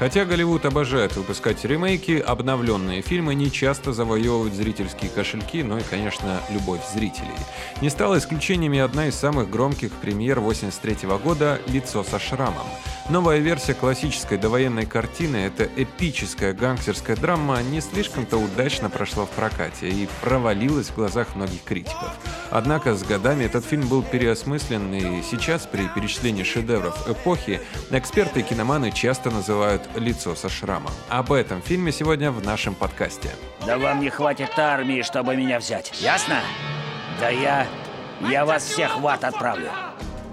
Хотя Голливуд обожает выпускать ремейки, обновленные фильмы не часто завоевывают зрительские кошельки, но и, конечно, любовь зрителей. Не стала исключением и одна из самых громких премьер 83 года «Лицо со шрамом». Новая версия классической довоенной картины, эта эпическая гангстерская драма, не слишком-то удачно прошла в прокате и провалилась в глазах многих критиков. Однако с годами этот фильм был переосмыслен, и сейчас при перечислении шедевров эпохи эксперты и киноманы часто называют «лицо со шрамом». Об этом фильме сегодня в нашем подкасте. Да вам не хватит армии, чтобы меня взять, ясно? Да я... я вас всех в ад отправлю.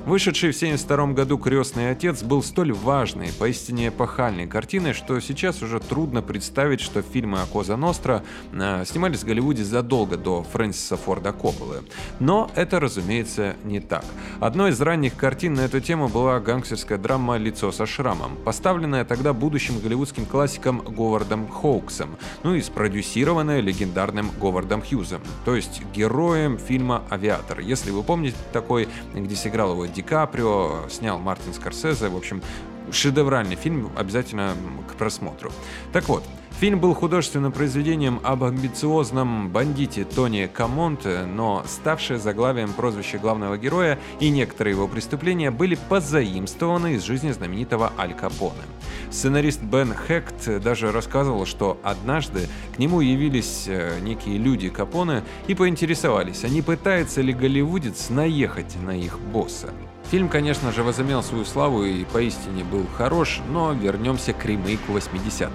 Вышедший в 1972 году «Крестный отец» был столь важной, поистине эпохальной картиной, что сейчас уже трудно представить, что фильмы о Коза Ностра э, снимались в Голливуде задолго до Фрэнсиса Форда Копполы. Но это, разумеется, не так. Одной из ранних картин на эту тему была гангстерская драма «Лицо со шрамом», поставленная тогда будущим голливудским классиком Говардом Хоуксом, ну и спродюсированная легендарным Говардом Хьюзом, то есть героем фильма «Авиатор». Если вы помните такой, где сыграл его Ди Каприо, снял Мартин Скорсезе. В общем, шедевральный фильм, обязательно к просмотру. Так вот, Фильм был художественным произведением об амбициозном бандите Тони Камонте, но ставшее заглавием прозвище главного героя и некоторые его преступления были позаимствованы из жизни знаменитого Аль Капоне. Сценарист Бен Хект даже рассказывал, что однажды к нему явились э, некие люди Капоне и поинтересовались, а не пытается ли голливудец наехать на их босса. Фильм, конечно же, возымел свою славу и поистине был хорош, но вернемся к ремейку 80-х.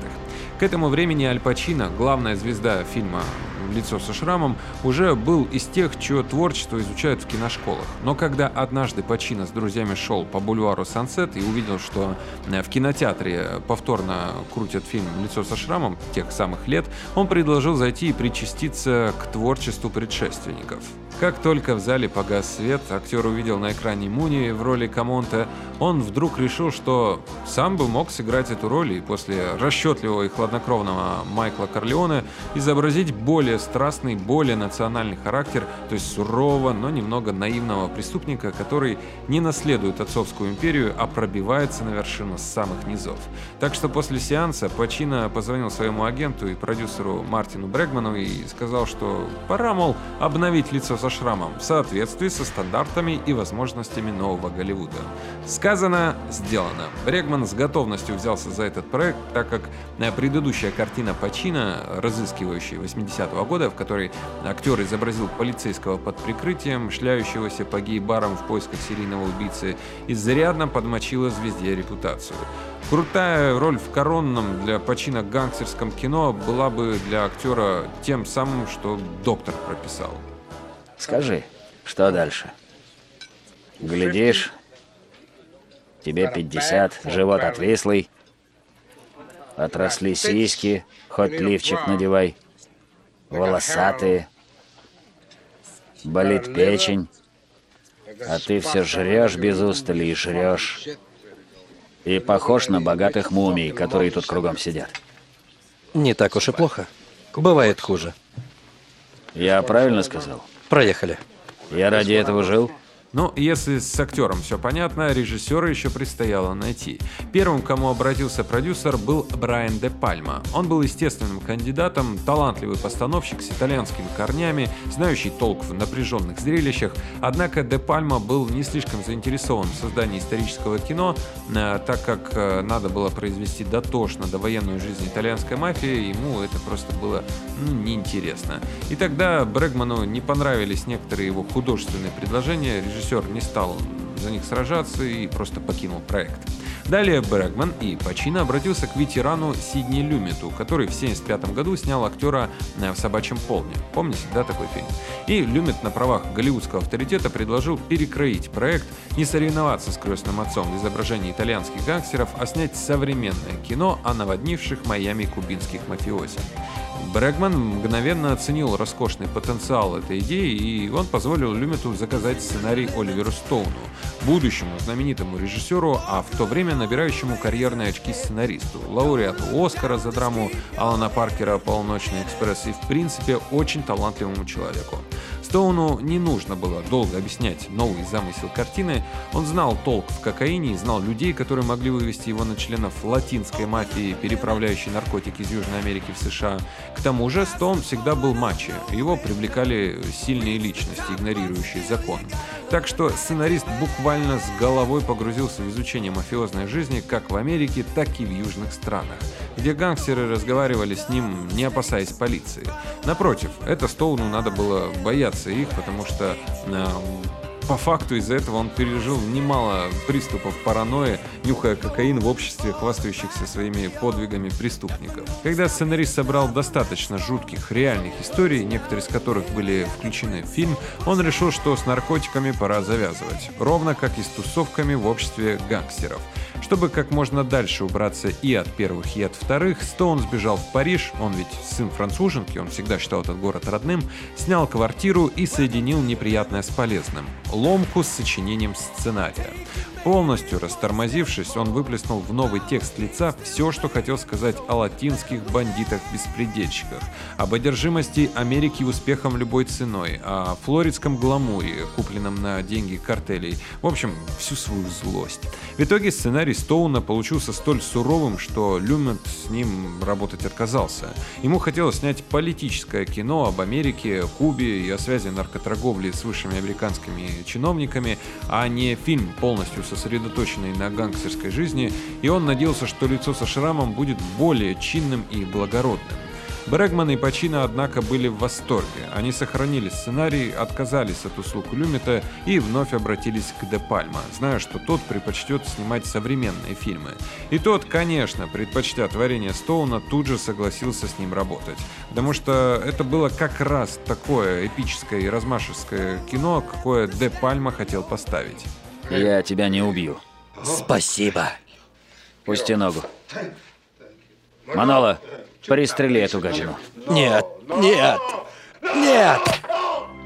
К этому времени Аль Пачино, главная звезда фильма «Лицо со шрамом», уже был из тех, чье творчество изучают в киношколах. Но когда однажды Пачино с друзьями шел по бульвару Сансет и увидел, что э, в кинотеатре повторно крутят фильм «Лицо со шрамом» тех самых лет, он предложил зайти и причаститься к творчеству предшественников. Как только в зале погас свет, актер увидел на экране Муни в роли Камонта, он вдруг решил, что сам бы мог сыграть эту роль и после расчетливого и хладнокровного Майкла Корлеоне изобразить более страстный, более национальный характер, то есть сурового, но немного наивного преступника, который не наследует отцовскую империю, а пробивается на вершину с самых низов. Так что после сеанса Пачино позвонил своему агенту и продюсеру Мартину Брегману и сказал, что пора, мол, обновить лицо со шрамом в соответствии со стандартами и возможностями нового Голливуда. Сказано, сделано. Брегман с готовностью взялся за этот проект, так как предыдущая картина Пачино, разыскивающая 80-го года, в которой актер изобразил полицейского под прикрытием, шляющегося по гей-барам в поисках серийного убийцы, изрядно подмочила звезде репутацию. Крутая роль в коронном для Пачино гангстерском кино была бы для актера тем самым, что доктор прописал. Скажи, что дальше? Глядишь, тебе 50, живот отвислый, отросли сиськи, хоть лифчик надевай, волосатые, болит печень, а ты все жрешь без устали и жрешь. И похож на богатых мумий, которые тут кругом сидят. Не так уж и плохо. Бывает хуже. Я правильно сказал? Проехали. Я ради этого жил. Но ну, если с актером все понятно, режиссера еще предстояло найти. Первым, к кому обратился продюсер, был Брайан де Пальма. Он был естественным кандидатом, талантливый постановщик с итальянскими корнями, знающий толк в напряженных зрелищах. Однако де Пальма был не слишком заинтересован в создании исторического кино, э, так как э, надо было произвести дотошно до военную жизнь итальянской мафии, ему это просто было ну, неинтересно. И тогда Брэгману не понравились некоторые его художественные предложения, режиссер не стал за них сражаться и просто покинул проект. Далее Брэгман и Пачино обратился к ветерану Сидни Люмиту, который в 1975 году снял актера в «Собачьем полне». Помните, да, такой фильм? И Люмит на правах голливудского авторитета предложил перекроить проект, не соревноваться с крестным отцом в изображении итальянских гангстеров, а снять современное кино о наводнивших Майами кубинских мафиози. Брэгман мгновенно оценил роскошный потенциал этой идеи, и он позволил Люмиту заказать сценарий Оливеру Стоуну, будущему знаменитому режиссеру, а в то время набирающему карьерные очки сценаристу, лауреату Оскара за драму Алана Паркера «Полночный экспресс» и, в принципе, очень талантливому человеку. Стоуну не нужно было долго объяснять новый замысел картины. Он знал толк в кокаине и знал людей, которые могли вывести его на членов латинской мафии, переправляющей наркотики из Южной Америки в США. К тому же Стоун всегда был мачо. Его привлекали сильные личности, игнорирующие закон. Так что сценарист буквально с головой погрузился в изучение мафиозной жизни как в Америке, так и в южных странах, где гангстеры разговаривали с ним, не опасаясь полиции. Напротив, это Стоуну надо было бояться их, потому что э, по факту из-за этого он пережил немало приступов паранойи, нюхая кокаин в обществе хвастающихся своими подвигами преступников. Когда сценарист собрал достаточно жутких реальных историй, некоторые из которых были включены в фильм, он решил, что с наркотиками пора завязывать, ровно как и с тусовками в обществе гангстеров – чтобы как можно дальше убраться и от первых, и от вторых, Стоун сбежал в Париж, он ведь сын француженки, он всегда считал этот город родным, снял квартиру и соединил неприятное с полезным – ломку с сочинением сценария. Полностью растормозившись, он выплеснул в новый текст лица все, что хотел сказать о латинских бандитах-беспредельщиках, об одержимости Америки успехом любой ценой, о флоридском гламуре, купленном на деньги картелей, в общем, всю свою злость. В итоге сценарий Стоуна получился столь суровым, что Люмент с ним работать отказался. Ему хотелось снять политическое кино об Америке, Кубе и о связи наркоторговли с высшими американскими чиновниками, а не фильм полностью сосредоточенный на гангстерской жизни, и он надеялся, что лицо со шрамом будет более чинным и благородным. Брэгман и Пачино, однако, были в восторге. Они сохранили сценарий, отказались от услуг Люмита и вновь обратились к Де Пальма, зная, что тот предпочтет снимать современные фильмы. И тот, конечно, предпочтя творение Стоуна, тут же согласился с ним работать. Потому что это было как раз такое эпическое и размашистое кино, какое Де Пальма хотел поставить. Я тебя не убью. Спасибо. Пусти ногу. Манола, пристрели эту гадину. Нет, нет, нет!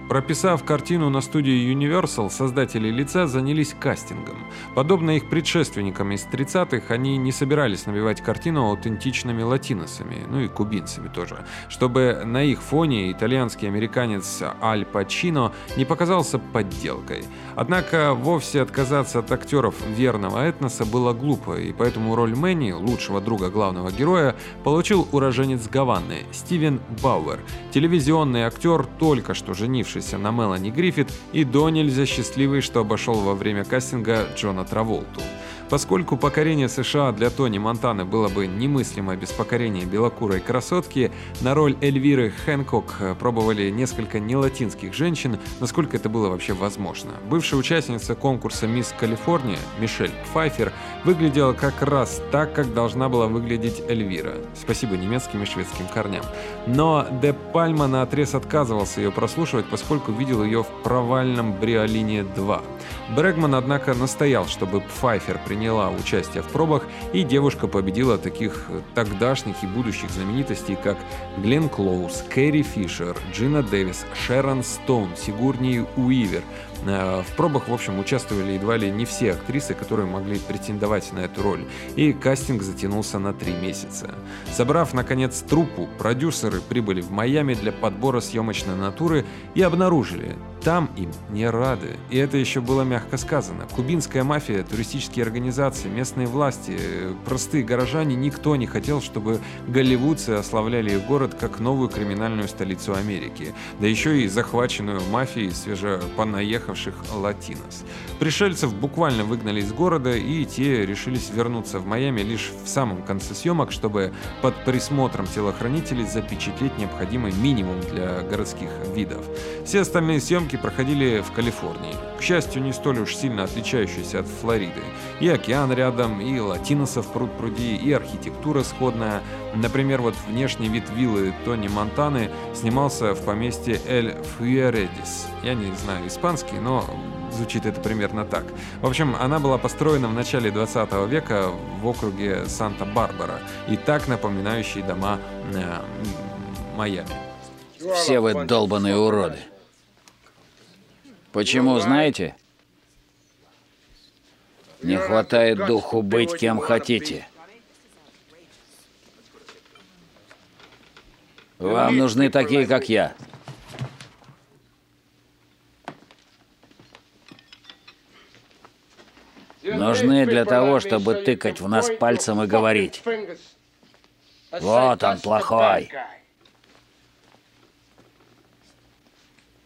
Прописав картину на студии Universal, создатели лица занялись кастингом. Подобно их предшественникам из 30-х, они не собирались набивать картину аутентичными латиносами, ну и кубинцами тоже, чтобы на их фоне итальянский американец Аль Пачино не показался подделкой. Однако вовсе отказаться от актеров верного этноса было глупо, и поэтому роль Мэнни, лучшего друга главного героя, получил уроженец Гаваны Стивен Бауэр, телевизионный актер, только что женивший сославшийся на Мелани Гриффит и до нельзя счастливый, что обошел во время кастинга Джона Траволту. Поскольку покорение США для Тони Монтаны было бы немыслимо без покорения белокурой красотки, на роль Эльвиры Хэнкок пробовали несколько нелатинских женщин, насколько это было вообще возможно. Бывшая участница конкурса «Мисс Калифорния» Мишель Пфайфер выглядела как раз так, как должна была выглядеть Эльвира. Спасибо немецким и шведским корням. Но Де Пальма на отрез отказывался ее прослушивать, поскольку видел ее в провальном Бриолине 2. Брэгман, однако, настоял, чтобы Пфайфер приняла участие в пробах, и девушка победила таких тогдашних и будущих знаменитостей, как Глен Клоуз, Кэрри Фишер, Джина Дэвис, Шерон Стоун, Сигурни Уивер, в пробах, в общем, участвовали едва ли не все актрисы, которые могли претендовать на эту роль, и кастинг затянулся на три месяца. Собрав, наконец, труппу, продюсеры прибыли в Майами для подбора съемочной натуры и обнаружили, там им не рады. И это еще было мягко сказано. Кубинская мафия, туристические организации, местные власти, простые горожане, никто не хотел, чтобы голливудцы ославляли их город как новую криминальную столицу Америки. Да еще и захваченную мафией свежепонаехавших латинос. Пришельцев буквально выгнали из города, и те решились вернуться в Майами лишь в самом конце съемок, чтобы под присмотром телохранителей запечатлеть необходимый минимум для городских видов. Все остальные съемки проходили в Калифорнии. К счастью, не столь уж сильно отличающейся от Флориды. И океан рядом, и латиносов пруд пруди, и архитектура сходная. Например, вот внешний вид виллы Тони Монтаны снимался в поместье Эль Фуэредис. Я не знаю испанский, но звучит это примерно так. В общем, она была построена в начале 20 века в округе Санта-Барбара, и так напоминающий дома э, Майами. Все вы долбаные уроды. Почему, знаете? Не хватает духу быть кем хотите. Вам нужны такие, как я. Нужны для того, чтобы тыкать в нас пальцем и говорить. Вот он плохой.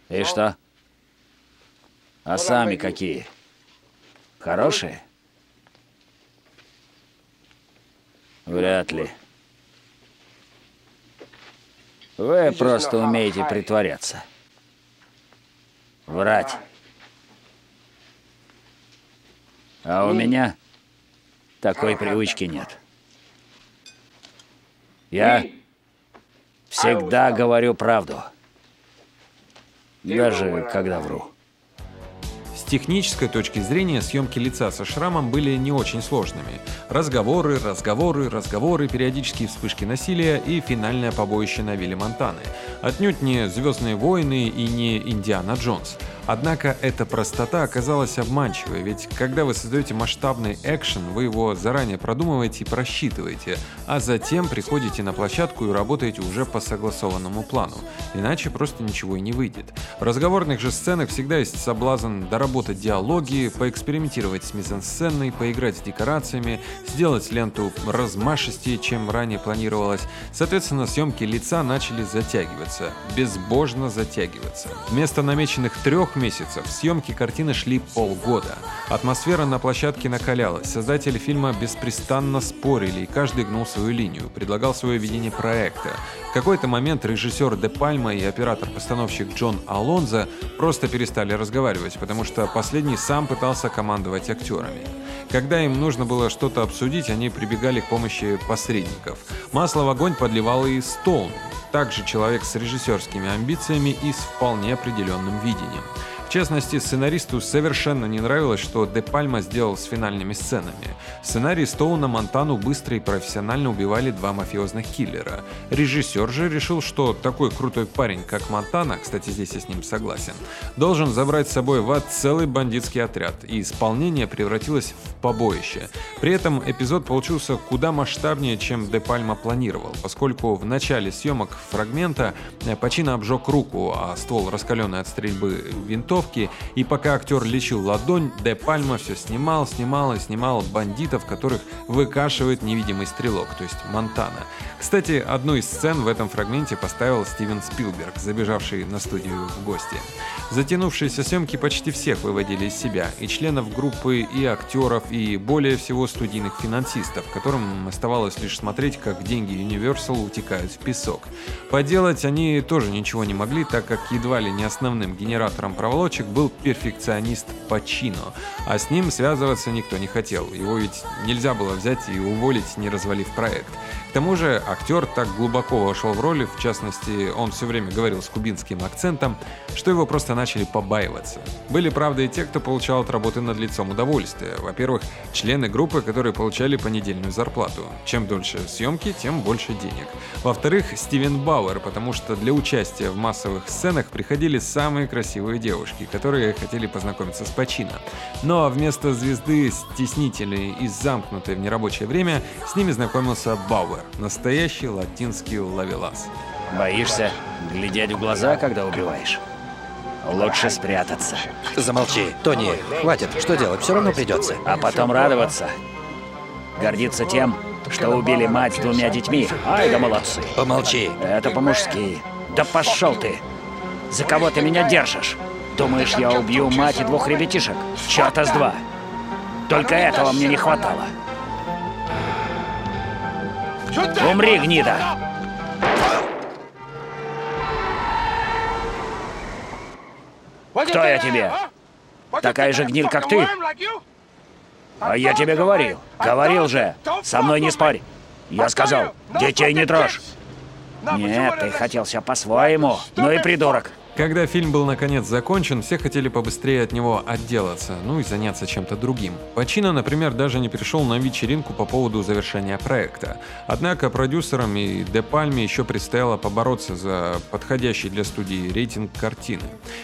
И что? А сами какие? Хорошие? Вряд ли. Вы просто умеете притворяться. Врать. А у меня такой привычки нет. Я всегда говорю правду. Даже когда вру. С технической точки зрения съемки лица со шрамом были не очень сложными. Разговоры, разговоры, разговоры, периодические вспышки насилия и финальное побоище на вилле Монтаны. Отнюдь не «Звездные войны» и не «Индиана Джонс». Однако эта простота оказалась обманчивой, ведь когда вы создаете масштабный экшен, вы его заранее продумываете и просчитываете, а затем приходите на площадку и работаете уже по согласованному плану. Иначе просто ничего и не выйдет. В разговорных же сценах всегда есть соблазн доработать диалоги, поэкспериментировать с мизансценой, поиграть с декорациями, сделать ленту размашистее, чем ранее планировалось. Соответственно, съемки лица начали затягиваться, безбожно затягиваться. Вместо намеченных трех месяцев съемки картины шли полгода. Атмосфера на площадке накалялась, создатели фильма беспрестанно спорили, и каждый гнул свою линию, предлагал свое видение проекта. В какой-то момент режиссер Де Пальма и оператор-постановщик Джон Алонзо просто перестали разговаривать, потому что последний сам пытался командовать актерами. Когда им нужно было что-то обсудить, они прибегали к помощи посредников. Масло в огонь подливал и Стоун, также человек с режиссерскими амбициями и с вполне определенным видением. В частности, сценаристу совершенно не нравилось, что Де Пальма сделал с финальными сценами. В сценарии Стоуна Монтану быстро и профессионально убивали два мафиозных киллера. Режиссер же решил, что такой крутой парень, как Монтана, кстати, здесь я с ним согласен, должен забрать с собой в ад целый бандитский отряд, и исполнение превратилось в побоище. При этом эпизод получился куда масштабнее, чем Де Пальма планировал, поскольку в начале съемок фрагмента Пачино обжег руку, а ствол раскаленный от стрельбы винтов тренировки, и пока актер лечил ладонь, Де Пальма все снимал, снимал и снимал бандитов, которых выкашивает невидимый стрелок, то есть Монтана. Кстати, одну из сцен в этом фрагменте поставил Стивен Спилберг, забежавший на студию в гости. Затянувшиеся съемки почти всех выводили из себя, и членов группы, и актеров, и более всего студийных финансистов, которым оставалось лишь смотреть, как деньги Universal утекают в песок. Поделать они тоже ничего не могли, так как едва ли не основным генератором проволочек разработчик был перфекционист Пачино, а с ним связываться никто не хотел. Его ведь нельзя было взять и уволить, не развалив проект. К тому же актер так глубоко вошел в роли, в частности, он все время говорил с кубинским акцентом, что его просто начали побаиваться. Были, правда, и те, кто получал от работы над лицом удовольствие. Во-первых, члены группы, которые получали понедельную зарплату. Чем дольше съемки, тем больше денег. Во-вторых, Стивен Бауэр, потому что для участия в массовых сценах приходили самые красивые девушки, которые хотели познакомиться с Пачино. Но вместо звезды стеснителей и замкнутой в нерабочее время, с ними знакомился Бауэр, настоящий латинский лавелас. Боишься глядеть в глаза, когда убиваешь? Лучше спрятаться. Замолчи. Тони, хватит. Что делать? Все равно придется. А потом радоваться. Гордиться тем, что убили мать с двумя детьми. Ай да молодцы. Помолчи. Это по-мужски. Да пошел ты. За кого ты меня держишь? Думаешь, я убью мать и двух ребятишек? Чёрта с два. Только этого мне не хватало. Умри, гнида! Кто я тебе? Такая же гниль, как ты? А я тебе говорил. Говорил же. Со мной не спорь. Я сказал, детей не трожь. Нет, ты хотел все по-своему. Ну и придурок. Когда фильм был наконец закончен, все хотели побыстрее от него отделаться, ну и заняться чем-то другим. Пачино, например, даже не пришел на вечеринку по поводу завершения проекта. Однако продюсерам и Де Пальме еще предстояло побороться за подходящий для студии рейтинг картины.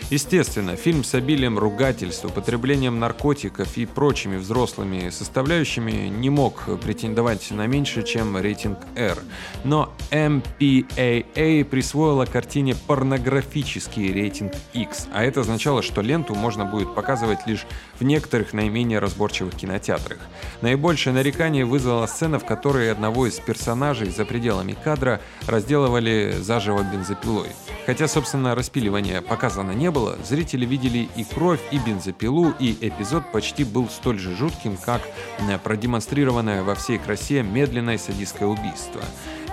Естественно, фильм с обилием ругательств, употреблением наркотиков и прочими взрослыми составляющими не мог претендовать на меньше, чем рейтинг R. Но MPAA присвоила картине порнографический категории рейтинг X, а это означало, что ленту можно будет показывать лишь в некоторых наименее разборчивых кинотеатрах. Наибольшее нарекание вызвала сцена, в которой одного из персонажей за пределами кадра разделывали заживо бензопилой. Хотя, собственно, распиливания показано не было, зрители видели и кровь, и бензопилу, и эпизод почти был столь же жутким, как э, продемонстрированное во всей красе медленное садистское убийство.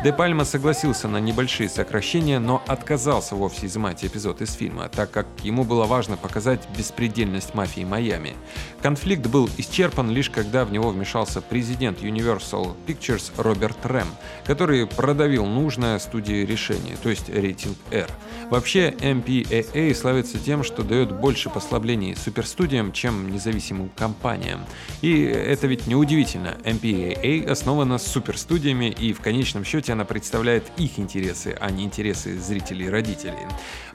Де Пальма согласился на небольшие сокращения, но отказался вовсе изымать эпизод из фильма, так как ему было важно показать беспредельность мафии Майами. Конфликт был исчерпан лишь когда в него вмешался президент Universal Pictures Роберт Рэм, который продавил нужное студии решение, то есть рейтинг R. Вообще, MPAA славится тем, что дает больше послаблений суперстудиям, чем независимым компаниям. И это ведь неудивительно. MPAA основана суперстудиями и в конечном счете она представляет их интересы, а не интересы зрителей и родителей.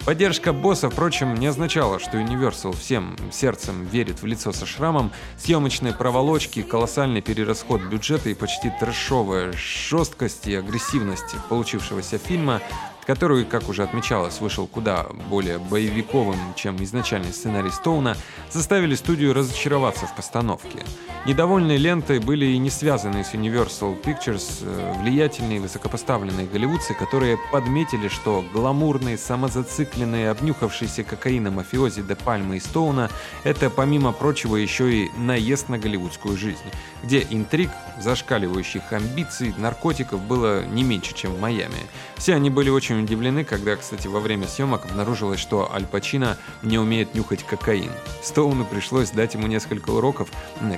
Поддержка босса, впрочем, не означала, что Universal всем сердцем верит в лицо со шрамом, съемочные проволочки, колоссальный перерасход бюджета и почти трэшовая жесткость и агрессивность получившегося фильма который, как уже отмечалось, вышел куда более боевиковым, чем изначальный сценарий Стоуна, заставили студию разочароваться в постановке. Недовольные лентой были и не связанные с Universal Pictures э, влиятельные высокопоставленные голливудцы, которые подметили, что гламурные, самозацикленные, обнюхавшиеся кокаином мафиози Де Пальмы и Стоуна — это, помимо прочего, еще и наезд на голливудскую жизнь, где интриг, зашкаливающих амбиций, наркотиков было не меньше, чем в Майами. Все они были очень удивлены, когда, кстати, во время съемок обнаружилось, что Аль Пачино не умеет нюхать кокаин. Стоуну пришлось дать ему несколько уроков,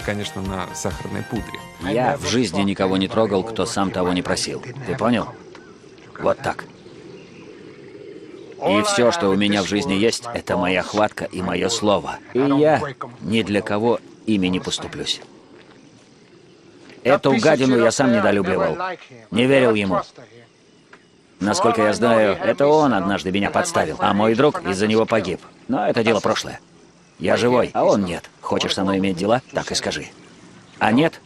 конечно, на сахарной пудре. Я в жизни никого не трогал, кто сам того не просил. Ты понял? Вот так. И все, что у меня в жизни есть, это моя хватка и мое слово. И я ни для кого ими не поступлюсь. Эту гадину я сам недолюбливал. Не верил ему. Насколько я знаю, это он однажды меня подставил, а мой друг из-за него погиб. Но это дело прошлое. Я живой, а он нет. Хочешь со мной иметь дела? Так и скажи. А нет?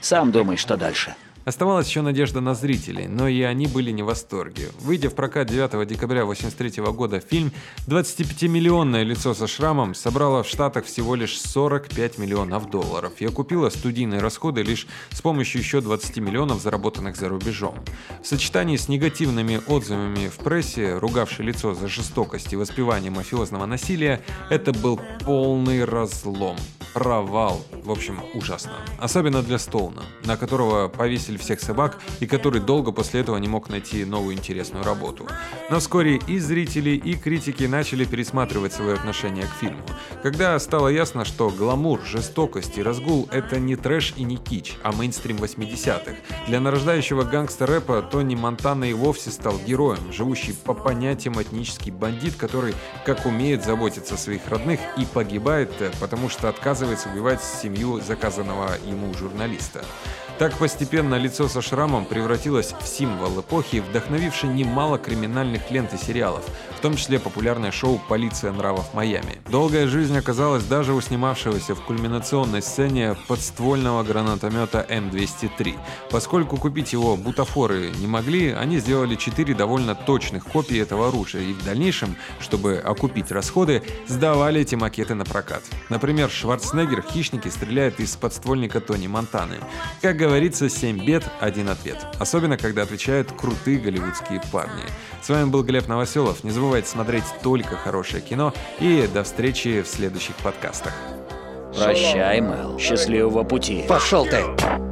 Сам думай, что дальше. Оставалась еще надежда на зрителей, но и они были не в восторге. Выйдя в прокат 9 декабря 1983 года, фильм «25-миллионное лицо со шрамом» собрало в Штатах всего лишь 45 миллионов долларов и окупило студийные расходы лишь с помощью еще 20 миллионов, заработанных за рубежом. В сочетании с негативными отзывами в прессе, ругавшей лицо за жестокость и воспевание мафиозного насилия, это был полный разлом провал. В общем, ужасно. Особенно для Стоуна, на которого повесили всех собак и который долго после этого не мог найти новую интересную работу. Но вскоре и зрители, и критики начали пересматривать свое отношение к фильму. Когда стало ясно, что гламур, жестокость и разгул — это не трэш и не кич, а мейнстрим 80-х. Для нарождающего гангстер-рэпа Тони Монтана и вовсе стал героем, живущий по понятиям этнический бандит, который как умеет заботиться о своих родных и погибает, потому что отказывается отказывается убивать семью заказанного ему журналиста. Так постепенно лицо со шрамом превратилось в символ эпохи, вдохновивший немало криминальных лент и сериалов, в том числе популярное шоу «Полиция нравов Майами». Долгая жизнь оказалась даже у снимавшегося в кульминационной сцене подствольного гранатомета М203. Поскольку купить его бутафоры не могли, они сделали четыре довольно точных копии этого оружия и в дальнейшем, чтобы окупить расходы, сдавали эти макеты на прокат. Например, Шварценеггер «Хищники» стреляет из подствольника Тони Монтаны. Как говорится, 7 бед, один ответ. Особенно, когда отвечают крутые голливудские парни. С вами был Глеб Новоселов. Не забывайте смотреть только хорошее кино. И до встречи в следующих подкастах. Прощай, Мэл. Счастливого пути. Пошел ты!